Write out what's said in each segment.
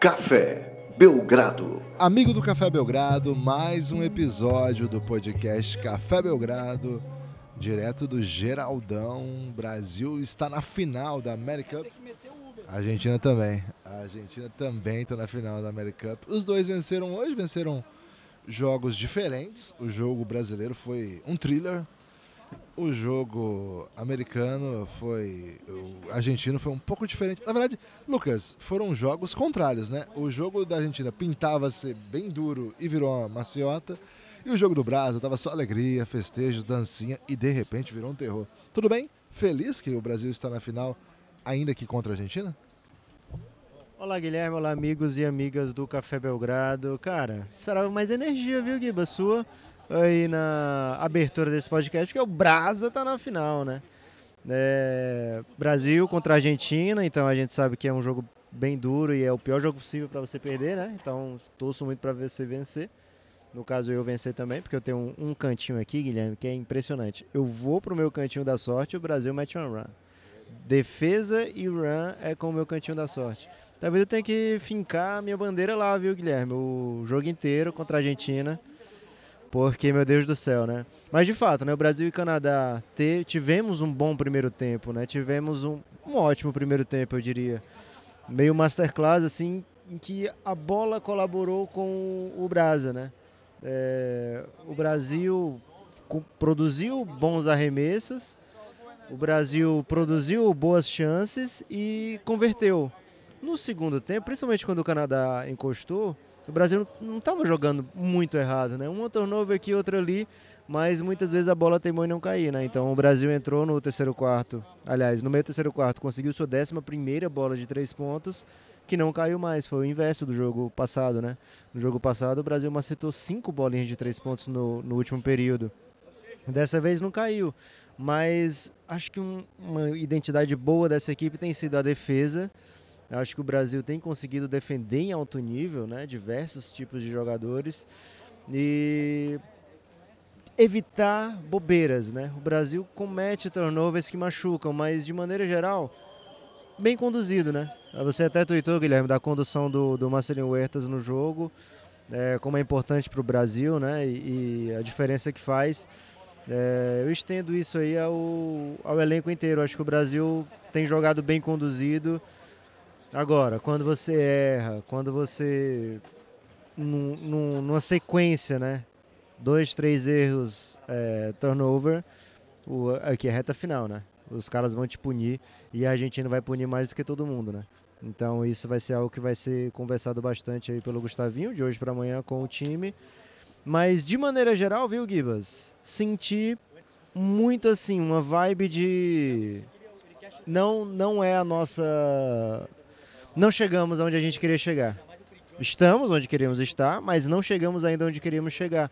Café Belgrado. Amigo do Café Belgrado, mais um episódio do podcast Café Belgrado, direto do Geraldão. Brasil está na final da America Cup. A Argentina também. A Argentina também está na final da America Cup. Os dois venceram hoje, venceram jogos diferentes. O jogo brasileiro foi um thriller. O jogo americano foi. O argentino foi um pouco diferente. Na verdade, Lucas, foram jogos contrários, né? O jogo da Argentina pintava ser bem duro e virou uma maciota. E o jogo do Brasil tava só alegria, festejos, dancinha e de repente virou um terror. Tudo bem? Feliz que o Brasil está na final, ainda que contra a Argentina? Olá, Guilherme. Olá, amigos e amigas do Café Belgrado. Cara, esperava mais energia, viu, Guiba? Sua aí na abertura desse podcast, porque o Brasa tá na final, né? É, Brasil contra a Argentina, então a gente sabe que é um jogo bem duro e é o pior jogo possível para você perder, né? Então torço muito para você vencer. No caso, eu vencer também, porque eu tenho um, um, cantinho aqui, Guilherme, que é impressionante. Eu vou pro meu cantinho da sorte o Brasil mete um run. Defesa e run é com o meu cantinho da sorte. Talvez eu tenha que fincar a minha bandeira lá, viu, Guilherme? O jogo inteiro contra a Argentina. Porque, meu Deus do céu, né? Mas de fato, né? O Brasil e o Canadá te, tivemos um bom primeiro tempo, né? Tivemos um, um ótimo primeiro tempo, eu diria. Meio masterclass, assim, em que a bola colaborou com o Brasa, né? É, o Brasil produziu bons arremessos, o Brasil produziu boas chances e converteu. No segundo tempo, principalmente quando o Canadá encostou, o Brasil não estava jogando muito errado, né? Um turnover aqui, outro ali, mas muitas vezes a bola teimou em não cair, né? Então o Brasil entrou no terceiro quarto, aliás, no meio do terceiro quarto, conseguiu sua décima primeira bola de três pontos, que não caiu mais, foi o inverso do jogo passado, né? No jogo passado o Brasil macetou cinco bolinhas de três pontos no, no último período. Dessa vez não caiu, mas acho que um, uma identidade boa dessa equipe tem sido a defesa, eu acho que o Brasil tem conseguido defender em alto nível, né? Diversos tipos de jogadores e evitar bobeiras, né? O Brasil comete turnovers que machucam, mas de maneira geral, bem conduzido, né? Você até tweetou, Guilherme, da condução do, do Marcelinho Huertas no jogo, é, como é importante para o Brasil, né? E, e, a diferença que faz. É, eu estendo isso aí ao, ao elenco inteiro. Acho que o Brasil tem jogado bem conduzido. Agora, quando você erra, quando você. Num, num, numa sequência, né? Dois, três erros, é, turnover, o, aqui é reta final, né? Os caras vão te punir e a Argentina vai punir mais do que todo mundo, né? Então isso vai ser algo que vai ser conversado bastante aí pelo Gustavinho, de hoje para amanhã com o time. Mas de maneira geral, viu, Gibas? Senti muito assim, uma vibe de. Não, não é a nossa não chegamos onde a gente queria chegar. Estamos onde queríamos estar, mas não chegamos ainda onde queríamos chegar.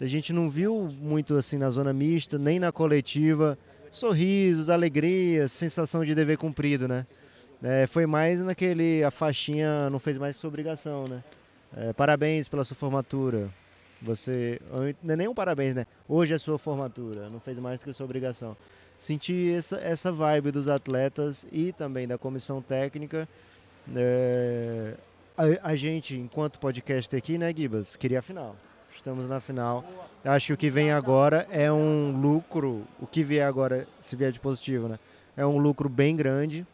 A gente não viu muito assim na zona mista, nem na coletiva, sorrisos, alegrias, sensação de dever cumprido, né? É, foi mais naquele, a faixinha não fez mais sua obrigação, né? É, parabéns pela sua formatura. Você, não é nem um parabéns, né? Hoje é sua formatura, não fez mais do que sua obrigação. Senti essa, essa vibe dos atletas e também da comissão técnica é, a, a, gente, enquanto podcast aqui, né, Gibas, queria a final. Estamos na final. Acho que o que vem agora é um lucro. O que vier agora, se vier de positivo, né? É um lucro bem grande.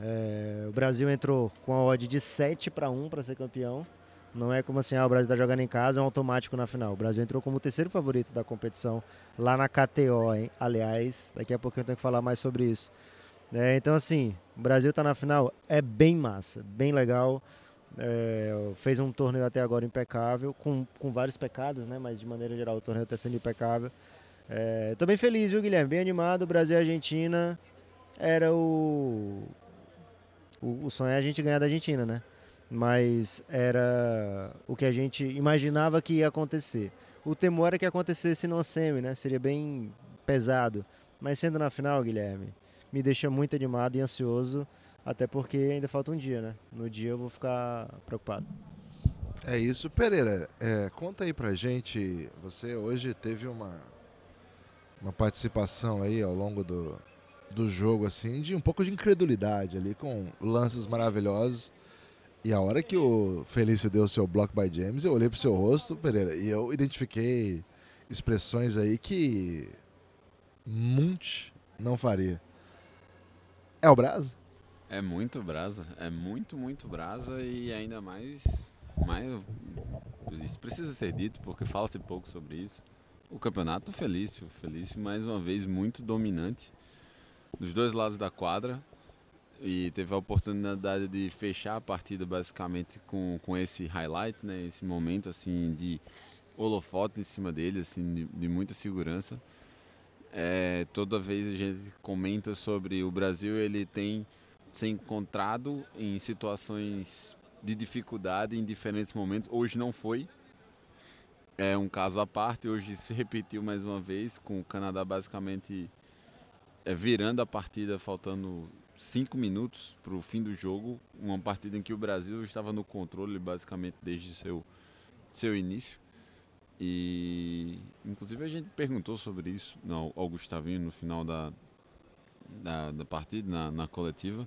É, o Brasil entrou com a odd de 7 para 1 para ser campeão. Não é como assim, ah, o Brasil está jogando em casa, é um automático na final. O Brasil entrou como o terceiro favorito da competição lá na KTO, hein? Aliás, daqui a pouco eu tenho que falar mais sobre isso. É, então, assim, o Brasil está na final, é bem massa, bem legal. É, fez um torneio até agora impecável, com, com vários pecados, né? Mas de maneira geral o torneio está sendo impecável. Estou é, bem feliz, viu, Guilherme? Bem animado. Brasil e Argentina era o, o. O sonho é a gente ganhar da Argentina, né? Mas era o que a gente imaginava que ia acontecer. O temor era que acontecesse no semi, né? Seria bem pesado. Mas sendo na final, Guilherme, me deixa muito animado e ansioso, até porque ainda falta um dia, né? No dia eu vou ficar preocupado. É isso. Pereira, é, conta aí pra gente, você hoje teve uma, uma participação aí ao longo do, do jogo, assim, de um pouco de incredulidade ali, com lances maravilhosos. E a hora que o Felício deu o seu Block by James, eu olhei pro seu rosto, Pereira, e eu identifiquei expressões aí que Munch não faria. É o Brasa? É muito brasa, é muito, muito brasa e ainda mais, mais isso precisa ser dito porque fala-se pouco sobre isso. O campeonato Felício, Felício mais uma vez muito dominante dos dois lados da quadra e teve a oportunidade de fechar a partida basicamente com, com esse highlight, né, esse momento assim de holofotes em cima dele, assim, de, de muita segurança. É, toda vez a gente comenta sobre o Brasil, ele tem se encontrado em situações de dificuldade em diferentes momentos. Hoje não foi. É um caso à parte. Hoje se repetiu mais uma vez, com o Canadá basicamente é, virando a partida, faltando cinco minutos para o fim do jogo. Uma partida em que o Brasil estava no controle basicamente desde seu, seu início. E inclusive a gente perguntou sobre isso ao, ao Gustavinho no final da, da, da partida, na, na, coletiva.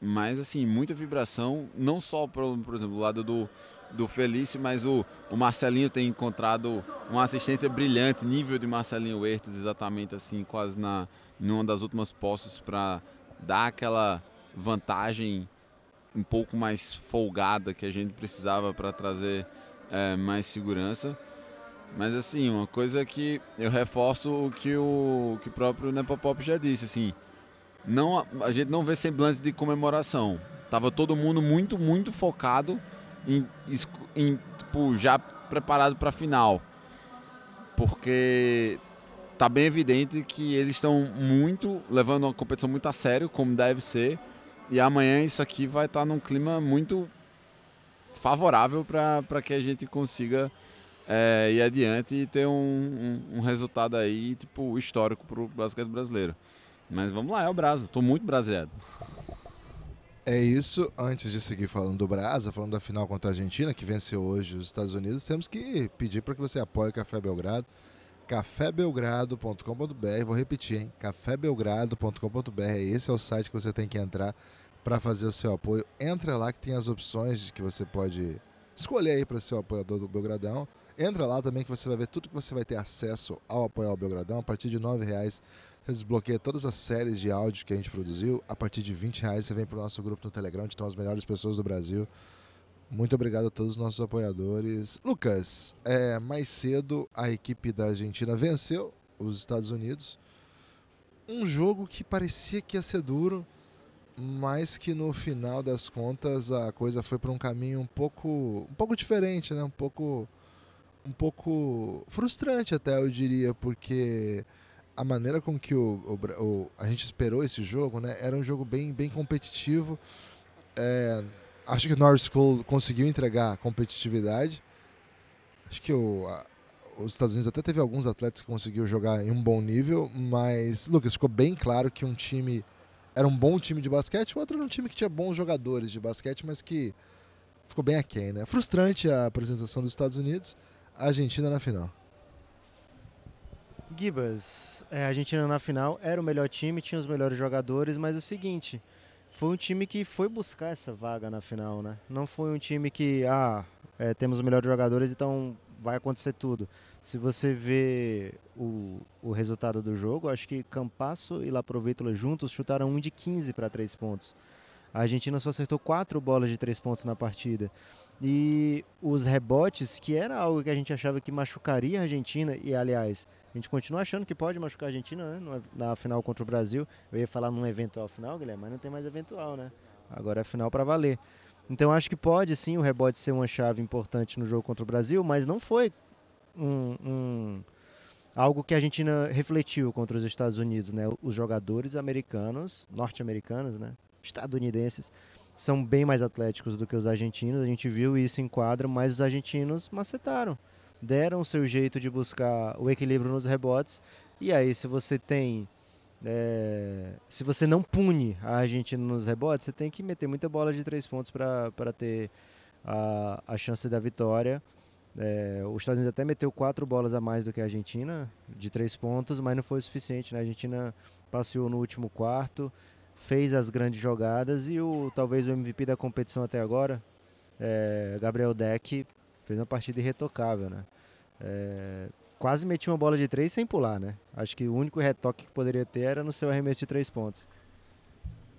Mas assim, muita vibração, não só por, por exemplo, do lado do, do Felício, mas o, o Marcelinho tem encontrado uma assistência brilhante, nível de Marcelinho Huertas, exatamente assim, quase na numa das últimas posses para dar aquela vantagem um pouco mais folgada que a gente precisava para trazer é, mais segurança. Mas assim, uma coisa que eu reforço o que o que o próprio Nepopop já disse, assim, não a gente não vê semblante de comemoração. Tava todo mundo muito muito focado em, em tipo, já preparado para a final. Porque tá bem evidente que eles estão muito levando a competição muito a sério, como deve ser. E amanhã isso aqui vai estar tá num clima muito favorável para que a gente consiga é, ir adiante e ter um, um, um resultado aí, tipo, histórico para o basquete brasileiro. Mas vamos lá, é o Brasa. Estou muito braseado. É isso. Antes de seguir falando do Brasa, falando da final contra a Argentina, que venceu hoje os Estados Unidos, temos que pedir para que você apoie o Café Belgrado. cafébelgrado.com.br. Vou repetir, hein? cafébelgrado.com.br. Esse é o site que você tem que entrar para fazer o seu apoio. Entra lá que tem as opções que você pode escolher aí para ser o apoiador do Belgradão. Entra lá também que você vai ver tudo que você vai ter acesso ao apoiar o Belgradão. A partir de R$ reais você desbloqueia todas as séries de áudio que a gente produziu. A partir de R$ reais você vem para o nosso grupo no Telegram, onde estão as melhores pessoas do Brasil. Muito obrigado a todos os nossos apoiadores. Lucas, é, mais cedo a equipe da Argentina venceu os Estados Unidos. Um jogo que parecia que ia ser duro, mas que no final das contas a coisa foi para um caminho um pouco, um pouco diferente, né? Um pouco, um pouco frustrante até eu diria, porque a maneira com que o, o, o, a gente esperou esse jogo, né? Era um jogo bem, bem competitivo. É, acho que o North School conseguiu entregar competitividade. Acho que o, a, os Estados Unidos até teve alguns atletas que conseguiu jogar em um bom nível, mas Lucas ficou bem claro que um time era um bom time de basquete, o outro era um time que tinha bons jogadores de basquete, mas que ficou bem aquém, né? Frustrante a apresentação dos Estados Unidos, a Argentina na final. Gibas, é, a Argentina na final era o melhor time, tinha os melhores jogadores, mas é o seguinte, foi um time que foi buscar essa vaga na final, né? Não foi um time que, ah, é, temos os melhores jogadores, então vai acontecer tudo. Se você vê o, o resultado do jogo, acho que Campasso e Laprovítula juntos chutaram um de 15 para 3 pontos. A Argentina só acertou 4 bolas de 3 pontos na partida. E os rebotes, que era algo que a gente achava que machucaria a Argentina, e aliás, a gente continua achando que pode machucar a Argentina né? na final contra o Brasil. Eu ia falar num eventual final, Guilherme, mas não tem mais eventual, né? Agora é final para valer. Então acho que pode sim o rebote ser uma chave importante no jogo contra o Brasil, mas não foi um, um, algo que a Argentina refletiu contra os Estados Unidos, né? Os jogadores americanos, norte-americanos, né? Estadunidenses são bem mais atléticos do que os argentinos. A gente viu isso em quadra, mas os argentinos macetaram, deram o seu jeito de buscar o equilíbrio nos rebotes. E aí, se você tem é, se você não pune a Argentina nos rebotes, você tem que meter muita bola de três pontos para ter a, a chance da vitória. É, os Estados Unidos até meteu quatro bolas a mais do que a Argentina, de três pontos, mas não foi o suficiente. Né? A Argentina passeou no último quarto, fez as grandes jogadas e o talvez o MVP da competição até agora, é, Gabriel Deck, fez uma partida irretocável, né? É, quase metia uma bola de três sem pular, né? Acho que o único retoque que poderia ter era no seu arremesso de três pontos.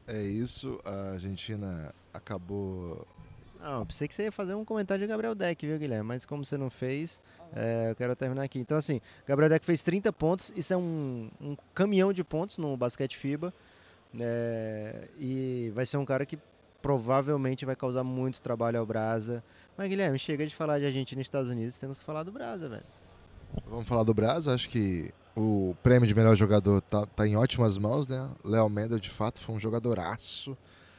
É isso, a Argentina acabou. Não, pensei que você ia fazer um comentário de Gabriel Deck, viu, Guilherme? Mas como você não fez, é, eu quero terminar aqui. Então, assim, Gabriel Deck fez 30 pontos, isso é um, um caminhão de pontos no basquete FIBA. É, e vai ser um cara que provavelmente vai causar muito trabalho ao Brasa. Mas, Guilherme, chega de falar de Argentina e Estados Unidos, temos que falar do Brasa, velho. Vamos falar do Brasa, acho que o prêmio de melhor jogador tá, tá em ótimas mãos, né? Léo Mendel, de fato, foi um jogadoraço.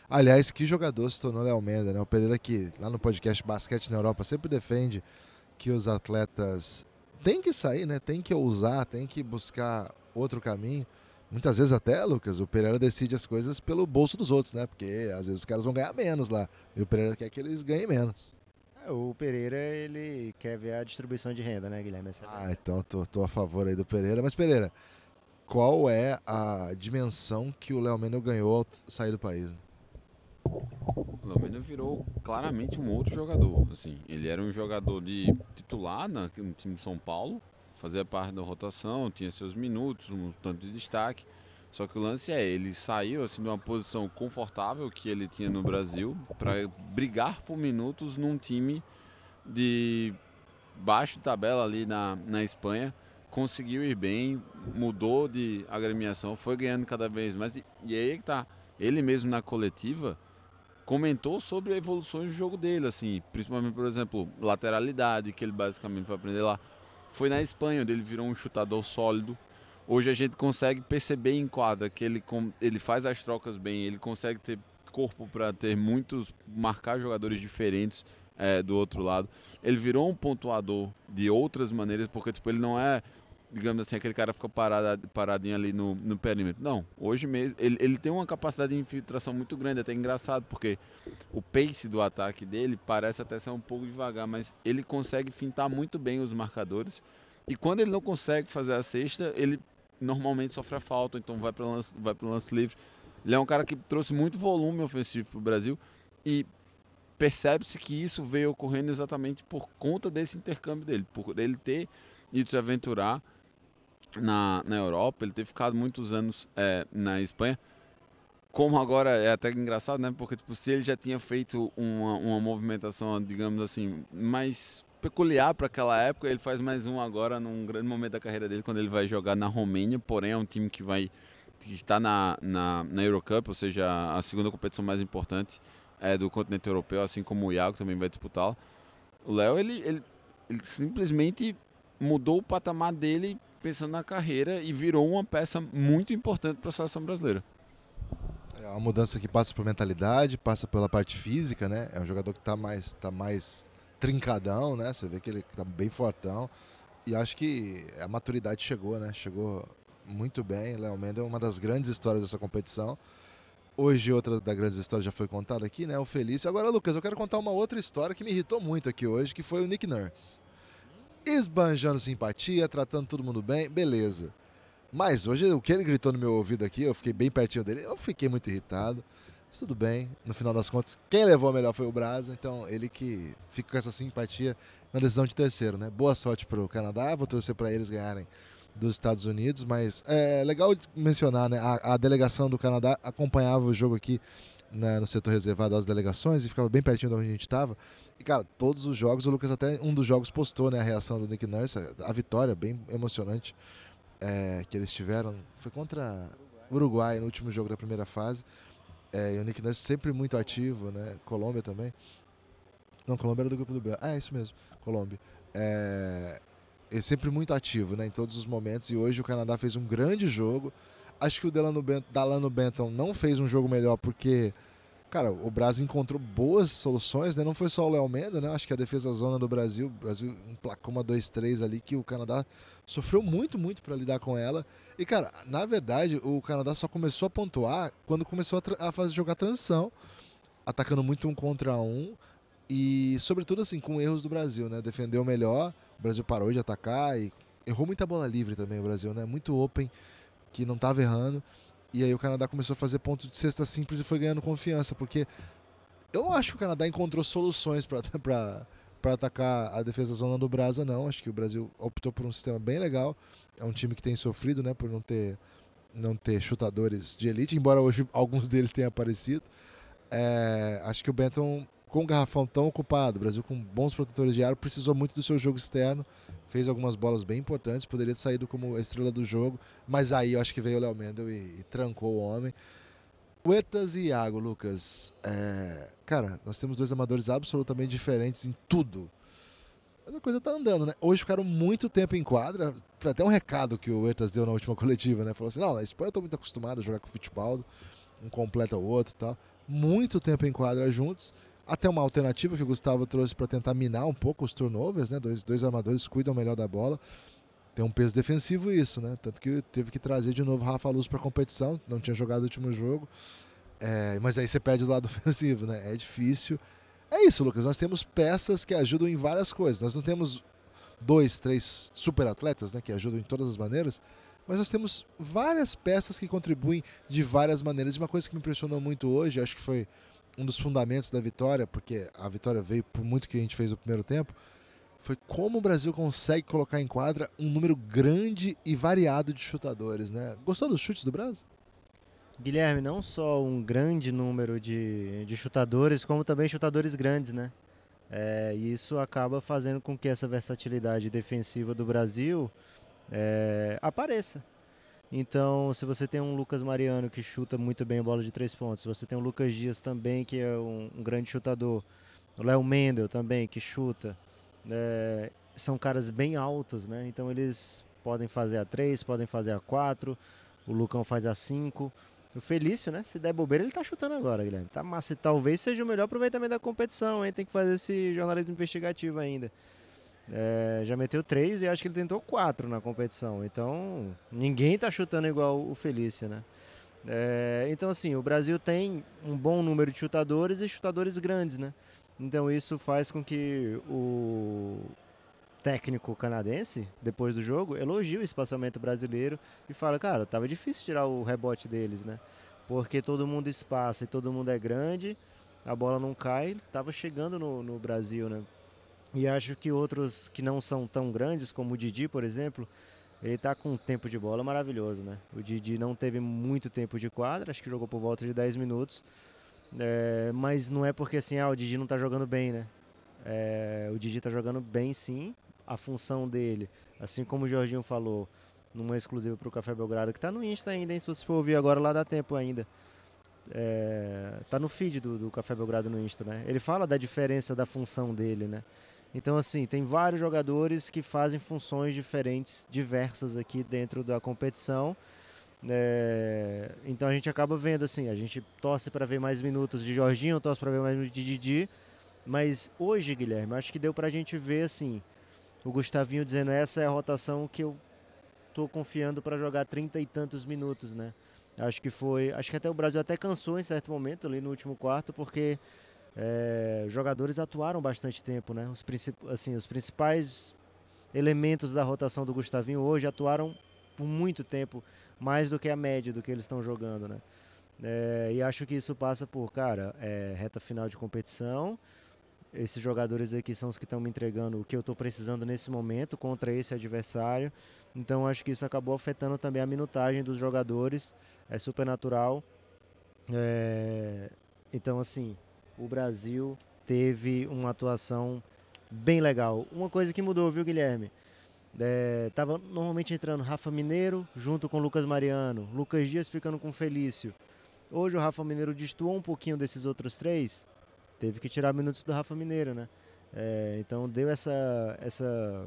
Aliás, que jogador se tornou Léo Mendel, né? O Pereira que lá no podcast Basquete na Europa sempre defende que os atletas têm que sair, né? Tem que ousar, tem que buscar outro caminho. Muitas vezes até, Lucas, o Pereira decide as coisas pelo bolso dos outros, né? Porque às vezes os caras vão ganhar menos lá. E o Pereira quer que eles ganhem menos. É, o Pereira, ele quer ver a distribuição de renda, né, Guilherme? Essa é ah, então tô, tô a favor aí do Pereira. Mas, Pereira, qual é a dimensão que o Léo Mendel ganhou ao sair do país? O Léo Mendel virou claramente um outro jogador. Assim, ele era um jogador de titular no time de São Paulo, fazia parte da rotação, tinha seus minutos, um tanto de destaque. Só que o lance é, ele saiu assim de uma posição confortável que ele tinha no Brasil para brigar por minutos num time de baixo de tabela ali na, na Espanha. Conseguiu ir bem, mudou de agremiação, foi ganhando cada vez mais. E, e aí que tá, ele mesmo na coletiva comentou sobre evoluções do jogo dele, assim, principalmente, por exemplo, lateralidade, que ele basicamente foi aprender lá. Foi na Espanha, onde ele virou um chutador sólido. Hoje a gente consegue perceber em quadra que ele, ele faz as trocas bem, ele consegue ter corpo para ter muitos, marcar jogadores diferentes é, do outro lado. Ele virou um pontuador de outras maneiras, porque tipo, ele não é, digamos assim, aquele cara que fica parado, paradinho ali no, no perímetro. Não, hoje mesmo ele, ele tem uma capacidade de infiltração muito grande, até engraçado, porque o pace do ataque dele parece até ser um pouco devagar, mas ele consegue fintar muito bem os marcadores. E quando ele não consegue fazer a cesta, ele normalmente sofre a falta, então vai para lance, vai lance livre. Ele é um cara que trouxe muito volume ofensivo para o Brasil e percebe-se que isso veio ocorrendo exatamente por conta desse intercâmbio dele, por ele ter ido se aventurar na, na Europa, ele ter ficado muitos anos é, na Espanha. Como agora é até engraçado, né? Porque tipo, se ele já tinha feito uma, uma movimentação, digamos assim, mais peculiar para aquela época. Ele faz mais um agora num grande momento da carreira dele, quando ele vai jogar na Romênia. Porém, é um time que vai que está na, na, na Eurocup, ou seja, a segunda competição mais importante é, do continente europeu, assim como o Iago também vai disputá-la. O Léo, ele, ele, ele simplesmente mudou o patamar dele pensando na carreira e virou uma peça muito importante para a seleção brasileira. É uma mudança que passa por mentalidade, passa pela parte física, né? É um jogador que está mais, tá mais trincadão, né? Você vê que ele tá bem fortão. E acho que a maturidade chegou, né? Chegou muito bem. Léo Mendes é uma das grandes histórias dessa competição. Hoje outra das grandes histórias já foi contada aqui, né? O Felício. Agora, Lucas, eu quero contar uma outra história que me irritou muito aqui hoje, que foi o Nick Nurse. Esbanjando simpatia, tratando todo mundo bem, beleza. Mas hoje o que ele gritou no meu ouvido aqui, eu fiquei bem pertinho dele, eu fiquei muito irritado. Mas tudo bem, no final das contas, quem levou a melhor foi o Brasa, então ele que fica com essa simpatia na decisão de terceiro, né? Boa sorte para o Canadá, vou torcer para eles ganharem dos Estados Unidos, mas é legal mencionar, né? A, a delegação do Canadá acompanhava o jogo aqui né, no setor reservado às delegações e ficava bem pertinho de onde a gente estava. E, cara, todos os jogos, o Lucas até um dos jogos postou né, a reação do Nick Nurse, a vitória bem emocionante é, que eles tiveram. Foi contra o Uruguai no último jogo da primeira fase. É, e o Nick Nurse sempre muito ativo, né? Colômbia também. Não, Colômbia era do grupo do Brasil. Ah, é isso mesmo, Colômbia. É, é sempre muito ativo, né? Em todos os momentos. E hoje o Canadá fez um grande jogo. Acho que o Delano Dalano Benton não fez um jogo melhor porque cara, o Brasil encontrou boas soluções, né? Não foi só o Léo Menda, né? Acho que a defesa zona do Brasil, o Brasil emplacou uma 2-3 ali que o Canadá sofreu muito, muito para lidar com ela. E, cara, na verdade, o Canadá só começou a pontuar quando começou a, a fazer jogar transição, atacando muito um contra um e, sobretudo, assim, com erros do Brasil, né? Defendeu melhor, o Brasil parou de atacar e errou muita bola livre também, o Brasil, né? Muito open, que não estava errando. E aí o Canadá começou a fazer ponto de cesta simples e foi ganhando confiança, porque eu acho que o Canadá encontrou soluções para atacar a defesa zona do Brasa, não. Acho que o Brasil optou por um sistema bem legal. É um time que tem sofrido, né, por não ter não ter chutadores de elite, embora hoje alguns deles tenham aparecido. É, acho que o Benton, com o garrafão tão ocupado, o Brasil com bons protetores de ar, precisou muito do seu jogo externo, fez algumas bolas bem importantes, poderia ter saído como estrela do jogo, mas aí eu acho que veio o Léo Mendel e, e, trancou o homem. Huertas e Iago, Lucas. É, cara, nós temos dois amadores absolutamente diferentes em tudo. Mas a coisa tá andando, né? Hoje ficaram muito tempo em quadra. Foi até um recado que o Huertas deu na última coletiva, né? Falou assim: não, na Espanha eu tô muito acostumado a jogar com futebol, um completa o outro e tal. Muito tempo em quadra juntos. Até uma alternativa que o Gustavo trouxe para tentar minar um pouco os turnovers, né? Dois, dois armadores cuidam melhor da bola. Tem um peso defensivo isso, né? Tanto que teve que trazer de novo Rafa Luz para a competição, não tinha jogado o último jogo. É, mas aí você perde do lado ofensivo, né? É difícil. É isso, Lucas. Nós temos peças que ajudam em várias coisas. Nós não temos dois, três super atletas, né? Que ajudam em todas as maneiras. Mas nós temos várias peças que contribuem de várias maneiras. E uma coisa que me impressionou muito hoje, acho que foi um dos fundamentos da vitória, porque a vitória veio por muito que a gente fez no primeiro tempo, foi como o Brasil consegue colocar em quadra um número grande e variado de chutadores, né? Gostou dos chutes do Brasil? Guilherme, não só um grande número de, de chutadores, como também chutadores grandes, né? É, isso acaba fazendo com que essa versatilidade defensiva do Brasil é, apareça. Então, se você tem um Lucas Mariano que chuta muito bem a bola de três pontos, você tem um Lucas Dias também, que é um, um grande chutador, o Léo Mendel também, que chuta, é, são caras bem altos, né? Então, eles podem fazer a três, podem fazer a quatro, o Lucão faz a cinco. O Felício, né? Se der bobeira, ele tá chutando agora, Guilherme. Tá massa. Talvez seja o melhor aproveitamento da competição, hein? Tem que fazer esse jornalismo investigativo ainda. É, já meteu três e acho que ele tentou quatro na competição. Então, ninguém tá chutando igual o Felício, né? É, então, assim, o Brasil tem um bom número de chutadores e chutadores grandes, né? Então, isso faz com que o técnico canadense, depois do jogo, elogie o espaçamento brasileiro e fala, cara, tava difícil tirar o rebote deles, né? Porque todo mundo espaça e todo mundo é grande, a bola não cai, tava chegando no, no Brasil, né? E acho que outros que não são tão grandes, como o Didi, por exemplo, ele está com um tempo de bola maravilhoso, né? O Didi não teve muito tempo de quadra, acho que jogou por volta de 10 minutos. É, mas não é porque assim, ah, o Didi não está jogando bem, né? É, o Didi está jogando bem sim, a função dele, assim como o Jorginho falou, numa exclusiva para o Café Belgrado, que está no Insta ainda, hein? Se você for ouvir agora, lá dá tempo ainda. É, tá no feed do, do Café Belgrado no Insta, né? Ele fala da diferença da função dele, né? Então, assim, tem vários jogadores que fazem funções diferentes, diversas aqui dentro da competição. É, então a gente acaba vendo assim, a gente torce para ver mais minutos de Jorginho, torce para ver mais minutos de Didi, mas hoje, Guilherme, acho que deu para a gente ver assim, o Gustavinho dizendo essa é a rotação que eu tô confiando para jogar trinta e tantos minutos, né? Acho que foi, acho que até o Brasil até cansou em certo momento ali no último quarto, porque é, jogadores atuaram bastante tempo, né? Os, assim, os principais elementos da rotação do Gustavinho hoje atuaram por muito tempo, mais do que a média do que eles estão jogando, né? É, e acho que isso passa por, cara, é, reta final de competição. Esses jogadores aqui são os que estão me entregando o que eu estou precisando nesse momento contra esse adversário. Então acho que isso acabou afetando também a minutagem dos jogadores. É super natural. É, então, assim, o Brasil teve uma atuação bem legal. Uma coisa que mudou, viu, Guilherme? É, tava normalmente entrando Rafa Mineiro junto com Lucas Mariano, Lucas Dias ficando com Felício. Hoje o Rafa Mineiro destoou um pouquinho desses outros três, teve que tirar minutos do Rafa Mineiro, né? É, então deu essa, essa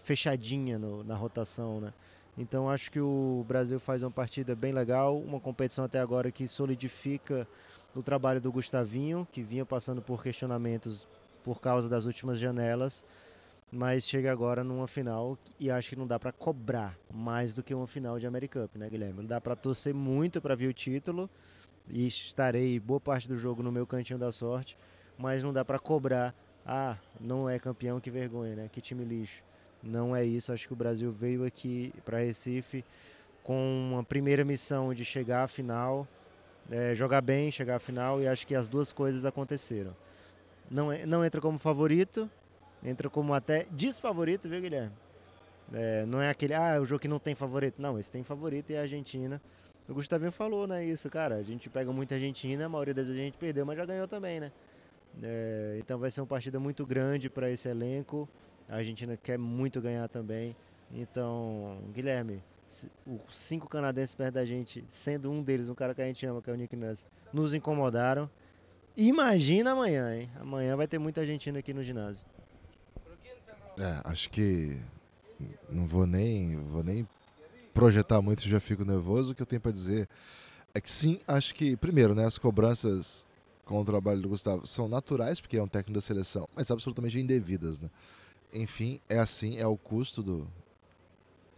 fechadinha no, na rotação, né? Então acho que o Brasil faz uma partida bem legal, uma competição até agora que solidifica o trabalho do Gustavinho, que vinha passando por questionamentos por causa das últimas janelas, mas chega agora numa final e acho que não dá para cobrar mais do que uma final de American Cup, né, Guilherme? Não dá para torcer muito para ver o título e estarei boa parte do jogo no meu cantinho da sorte, mas não dá para cobrar, ah, não é campeão, que vergonha, né? Que time lixo. Não é isso, acho que o Brasil veio aqui para Recife com uma primeira missão de chegar à final, é, jogar bem, chegar à final, e acho que as duas coisas aconteceram. Não, não entra como favorito, entra como até desfavorito, viu, Guilherme? É, não é aquele, ah, o jogo que não tem favorito. Não, esse tem favorito e é a Argentina. O Gustavinho falou, né, isso, cara. A gente pega muita Argentina, a maioria das vezes a gente perdeu, mas já ganhou também, né? É, então vai ser uma partida muito grande para esse elenco. A Argentina quer muito ganhar também. Então, Guilherme, os cinco canadenses perto da gente, sendo um deles um cara que a gente ama, que é o Nick Nurse, nos incomodaram. Imagina amanhã, hein? Amanhã vai ter muita Argentina aqui no ginásio. É, acho que não vou nem, vou nem projetar muito, já fico nervoso. O que eu tenho para dizer é que sim, acho que, primeiro, né, as cobranças com o trabalho do Gustavo são naturais, porque é um técnico da seleção, mas absolutamente indevidas. Né? Enfim, é assim, é o custo do,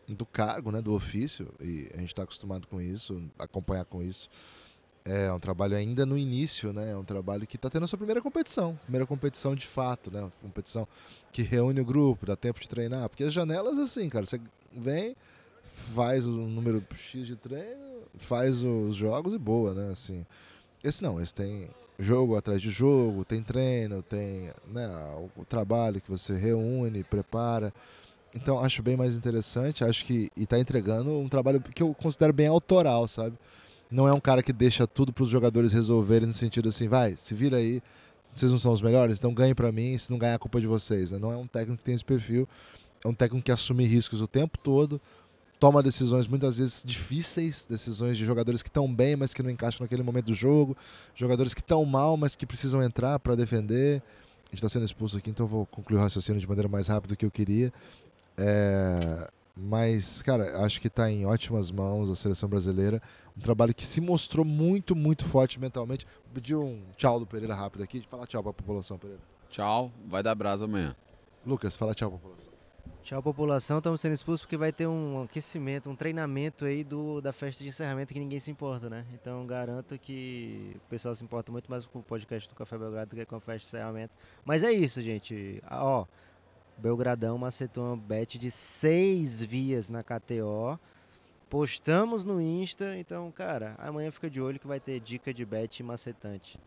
do cargo, né, do ofício, e a gente está acostumado com isso, acompanhar com isso. É um trabalho ainda no início, né? É um trabalho que está tendo a sua primeira competição. Primeira competição de fato, né? Uma competição que reúne o grupo, dá tempo de treinar. Porque as janelas, assim, cara, você vem, faz o número X de treino, faz os jogos e boa, né? Assim, esse não, esse tem jogo atrás de jogo, tem treino, tem né, o trabalho que você reúne, prepara. Então acho bem mais interessante, acho que e tá entregando um trabalho que eu considero bem autoral, sabe? Não é um cara que deixa tudo para os jogadores resolverem no sentido assim, vai, se vira aí, vocês não são os melhores, então ganhe para mim, se não ganhar a culpa é de vocês. Né? Não é um técnico que tem esse perfil, é um técnico que assume riscos o tempo todo, toma decisões muitas vezes difíceis, decisões de jogadores que estão bem, mas que não encaixam naquele momento do jogo, jogadores que estão mal, mas que precisam entrar para defender. A gente está sendo expulso aqui, então eu vou concluir o raciocínio de maneira mais rápida do que eu queria. É, mas, cara, acho que está em ótimas mãos a seleção brasileira. Um trabalho que se mostrou muito, muito forte mentalmente. Vou pedir um tchau do Pereira rápido aqui. Fala tchau para a população, Pereira. Tchau, vai dar brasa amanhã. Lucas, fala tchau, população. Tchau, população. Estamos sendo expulsos porque vai ter um aquecimento, um treinamento aí do, da festa de encerramento que ninguém se importa, né? Então garanto que o pessoal se importa muito mais com o podcast do Café Belgrado do que com a festa de encerramento. Mas é isso, gente. Ah, ó, Belgradão macetou uma bet de seis vias na KTO. Postamos no Insta, então, cara, amanhã fica de olho que vai ter dica de bet macetante.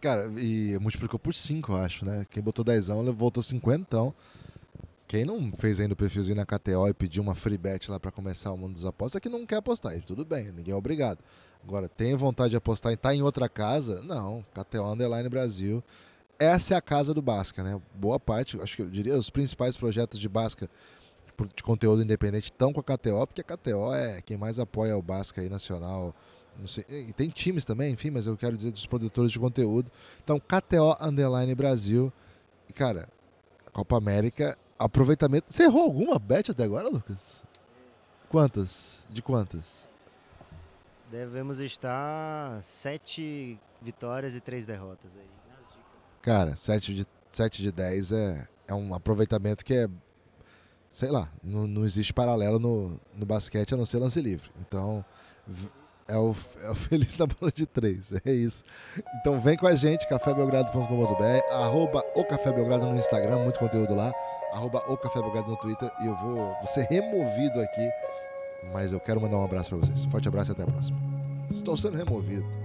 Cara, e multiplicou por 5, eu acho, né? Quem botou 10 voltou 50. Então. Quem não fez ainda o perfilzinho na KTO e pediu uma free bet lá para começar o mundo dos apostas é que não quer apostar. E tudo bem, ninguém é obrigado. Agora, tem vontade de apostar e tá em outra casa? Não, KTO Underline Brasil essa é a casa do Basca, né? Boa parte, acho que eu diria, os principais projetos de Basca de conteúdo independente estão com a KTO, porque a KTO é quem mais apoia o Basca aí nacional. Sei, e tem times também, enfim, mas eu quero dizer dos produtores de conteúdo. Então, KTO Underline Brasil. E, cara, Copa América, aproveitamento. Você errou alguma bet até agora, Lucas? Quantas? De quantas? Devemos estar sete vitórias e três derrotas aí. Cara, 7 de, 7 de 10 é, é um aproveitamento que é. Sei lá, não, não existe paralelo no, no basquete a não ser lance livre. Então, é o, é o feliz na bola de três. É isso. Então vem com a gente, cafébelgrado.com.br, arroba o Café Belgrado no Instagram, muito conteúdo lá, arroba o Café Belgrado no Twitter e eu vou, vou ser removido aqui, mas eu quero mandar um abraço para vocês. Forte abraço e até a próxima. Estou sendo removido.